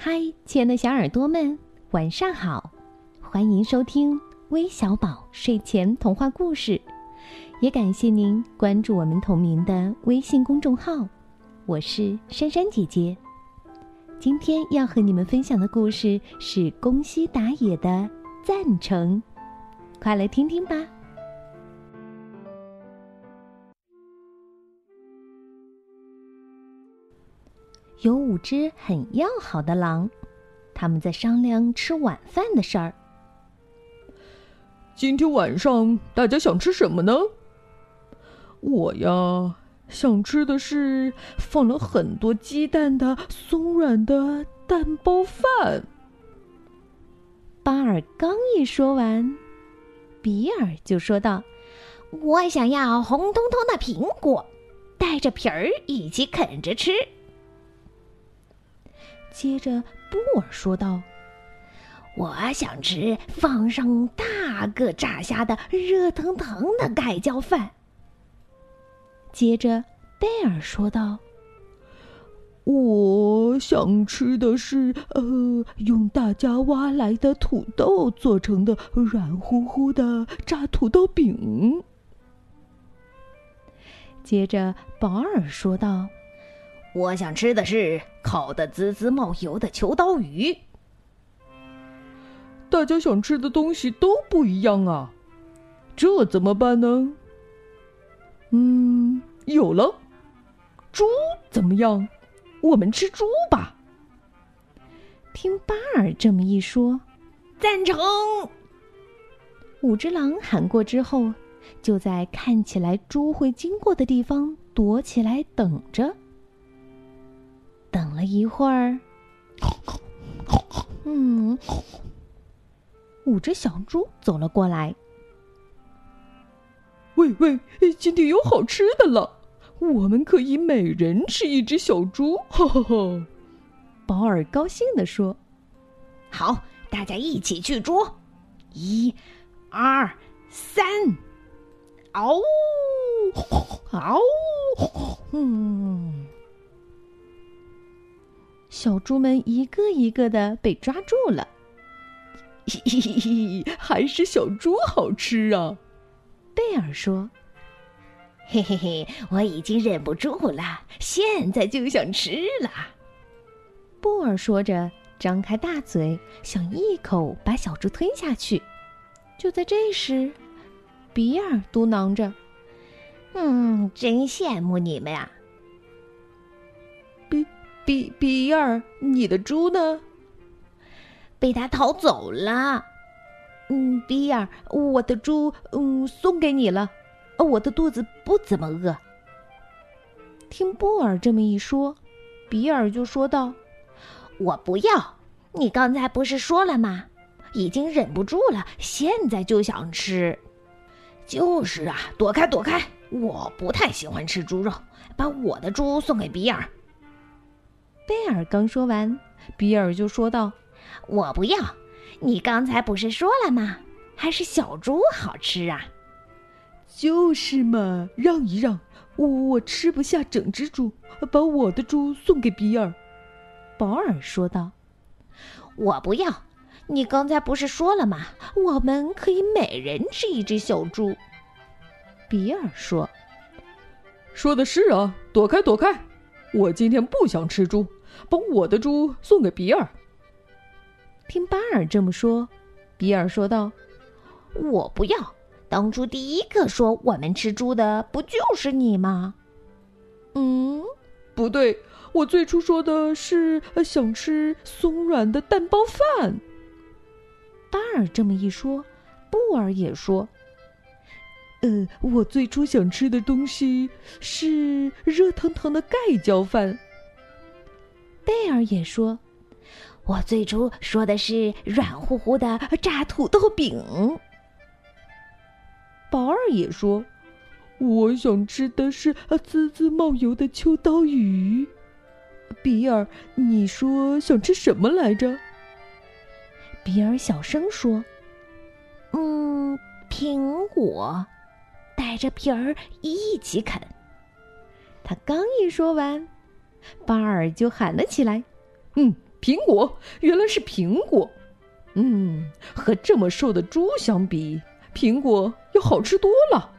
嗨，亲爱的小耳朵们，晚上好！欢迎收听微小宝睡前童话故事，也感谢您关注我们同名的微信公众号。我是珊珊姐姐，今天要和你们分享的故事是宫西达也的《赞成》，快来听听吧。有五只很要好的狼，他们在商量吃晚饭的事儿。今天晚上大家想吃什么呢？我呀，想吃的是放了很多鸡蛋的松软的蛋包饭。巴尔刚一说完，比尔就说道：“我想要红彤彤的苹果，带着皮儿一起啃着吃。”接着，布尔说道：“我想吃放上大个炸虾的热腾腾的盖浇饭。”接着，贝尔说道：“我想吃的是呃，用大家挖来的土豆做成的软乎乎的炸土豆饼。”接着，保尔说道。我想吃的是烤的滋滋冒油的秋刀鱼。大家想吃的东西都不一样啊，这怎么办呢？嗯，有了，猪怎么样？我们吃猪吧。听巴尔这么一说，赞成。五只狼喊过之后，就在看起来猪会经过的地方躲起来等着。等了一会儿，嗯，五只小猪走了过来。喂喂，今天有好吃的了，我们可以每人吃一只小猪！哈哈哈！保尔高兴地说：“好，大家一起去捉！一、二、三，嗷呜，嗷呜，嗯。”小猪们一个一个的被抓住了，嘿嘿嘿，还是小猪好吃啊！贝尔说：“嘿嘿嘿，我已经忍不住了，现在就想吃了。”布尔说着，张开大嘴，想一口把小猪吞下去。就在这时，比尔嘟囔着：“嗯，真羡慕你们呀。”比比尔，你的猪呢？被他逃走了。嗯，比尔，我的猪，嗯，送给你了。我的肚子不怎么饿。听布尔这么一说，比尔就说道：“我不要。你刚才不是说了吗？已经忍不住了，现在就想吃。就是啊，躲开，躲开！我不太喜欢吃猪肉，把我的猪送给比尔。”贝尔刚说完，比尔就说道：“我不要，你刚才不是说了吗？还是小猪好吃啊。”“就是嘛，让一让，我我吃不下整只猪，把我的猪送给比尔。”保尔说道。“我不要，你刚才不是说了吗？我们可以每人吃一只小猪。”比尔说。“说的是啊，躲开，躲开，我今天不想吃猪。”把我的猪送给比尔。听巴尔这么说，比尔说道：“我不要。当初第一个说我们吃猪的，不就是你吗？”“嗯，不对，我最初说的是想吃松软的蛋包饭。”巴尔这么一说，布尔也说：“呃，我最初想吃的东西是热腾腾的盖浇饭。”贝尔也说：“我最初说的是软乎乎的炸土豆饼。”宝儿也说：“我想吃的是滋滋冒油的秋刀鱼。”比尔，你说想吃什么来着？比尔小声说：“嗯，苹果，带着皮儿一起啃。”他刚一说完。巴尔就喊了起来：“嗯，苹果，原来是苹果。嗯，和这么瘦的猪相比，苹果要好吃多了。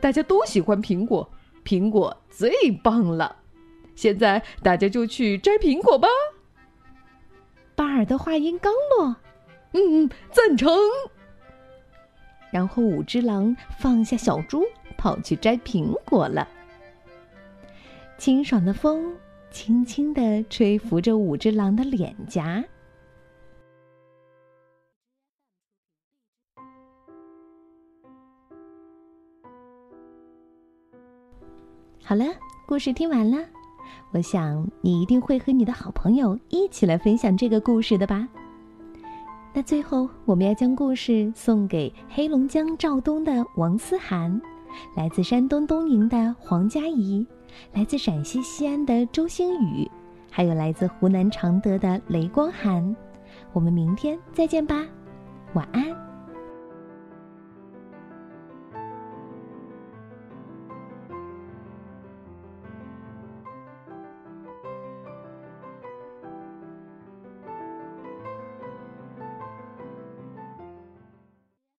大家都喜欢苹果，苹果最棒了。现在大家就去摘苹果吧。巴尔的话音刚落，嗯，赞成。然后五只狼放下小猪，跑去摘苹果了。清爽的风轻轻地吹拂着五只狼的脸颊。好了，故事听完了，我想你一定会和你的好朋友一起来分享这个故事的吧。那最后，我们要将故事送给黑龙江肇东的王思涵，来自山东东营的黄佳怡，来自陕西西安的周星宇，还有来自湖南常德的雷光涵。我们明天再见吧，晚安。